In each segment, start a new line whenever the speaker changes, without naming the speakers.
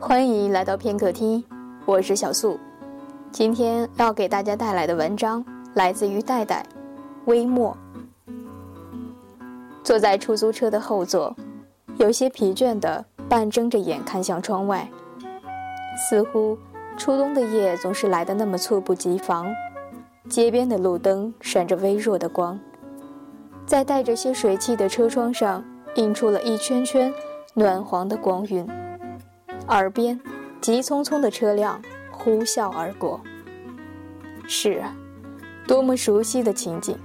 欢迎来到片刻听，我是小素。今天要给大家带来的文章来自于戴戴，微末。坐在出租车的后座，有些疲倦的半睁着眼看向窗外，似乎初冬的夜总是来得那么猝不及防。街边的路灯闪着微弱的光，在带着些水汽的车窗上映出了一圈圈暖黄的光晕。耳边，急匆匆的车辆呼啸而过。是啊，多么熟悉的情景！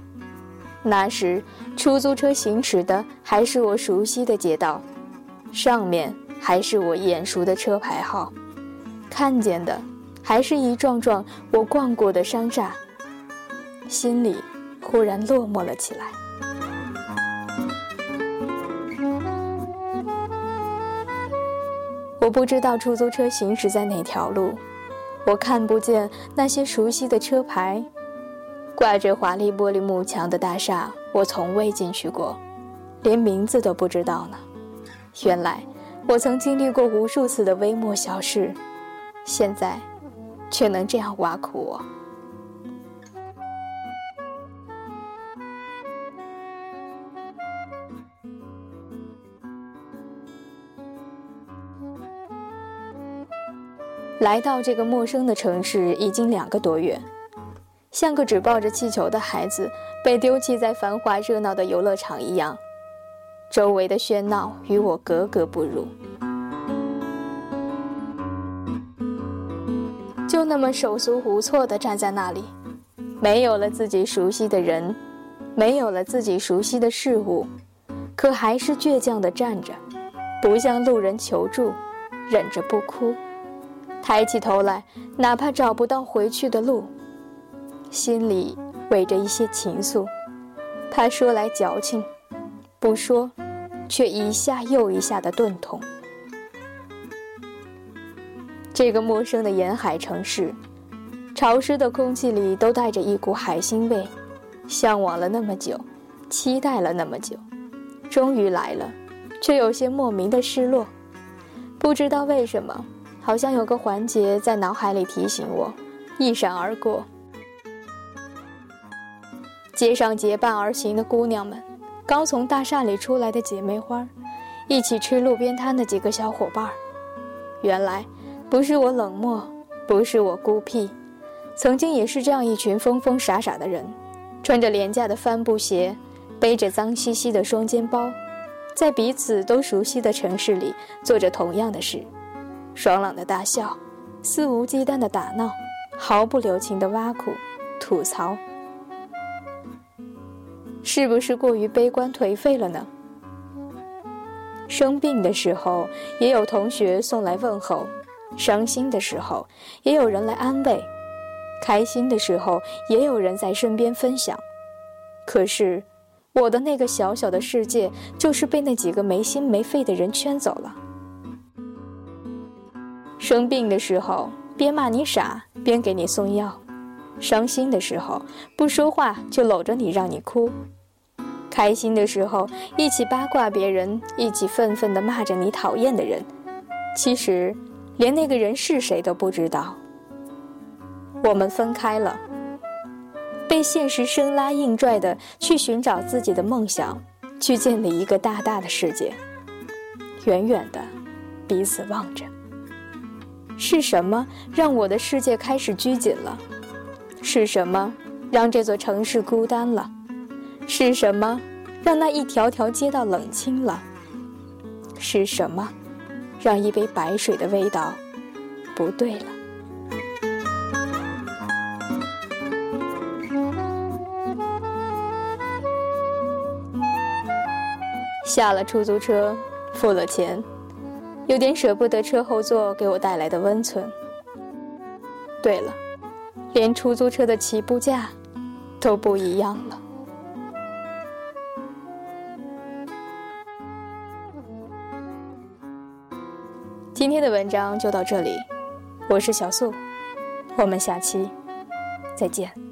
那时，出租车行驶的还是我熟悉的街道，上面还是我眼熟的车牌号，看见的还是一幢幢我逛过的商厦。心里忽然落寞了起来。我不知道出租车行驶在哪条路，我看不见那些熟悉的车牌，挂着华丽玻璃幕墙的大厦，我从未进去过，连名字都不知道呢。原来我曾经历过无数次的微末小事，现在却能这样挖苦我。来到这个陌生的城市已经两个多月，像个只抱着气球的孩子被丢弃在繁华热闹的游乐场一样，周围的喧闹与我格格不入。就那么手足无措地站在那里，没有了自己熟悉的人，没有了自己熟悉的事物，可还是倔强地站着，不向路人求助，忍着不哭。抬起头来，哪怕找不到回去的路，心里围着一些情愫，怕说来矫情，不说，却一下又一下的钝痛。这个陌生的沿海城市，潮湿的空气里都带着一股海腥味，向往了那么久，期待了那么久，终于来了，却有些莫名的失落，不知道为什么。好像有个环节在脑海里提醒我，一闪而过。街上结伴而行的姑娘们，刚从大厦里出来的姐妹花，一起吃路边摊的几个小伙伴儿，原来不是我冷漠，不是我孤僻，曾经也是这样一群疯疯傻傻的人，穿着廉价的帆布鞋，背着脏兮兮的双肩包，在彼此都熟悉的城市里做着同样的事。爽朗的大笑，肆无忌惮的打闹，毫不留情的挖苦、吐槽，是不是过于悲观颓废了呢？生病的时候，也有同学送来问候；伤心的时候，也有人来安慰；开心的时候，也有人在身边分享。可是，我的那个小小的世界，就是被那几个没心没肺的人圈走了。生病的时候，边骂你傻边给你送药；伤心的时候，不说话就搂着你让你哭；开心的时候，一起八卦别人，一起愤愤地骂着你讨厌的人。其实，连那个人是谁都不知道。我们分开了，被现实生拉硬拽的去寻找自己的梦想，去建立一个大大的世界。远远的，彼此望着。是什么让我的世界开始拘谨了？是什么让这座城市孤单了？是什么让那一条条街道冷清了？是什么让一杯白水的味道不对了？下了出租车，付了钱。有点舍不得车后座给我带来的温存。对了，连出租车的起步价都不一样了。今天的文章就到这里，我是小素，我们下期再见。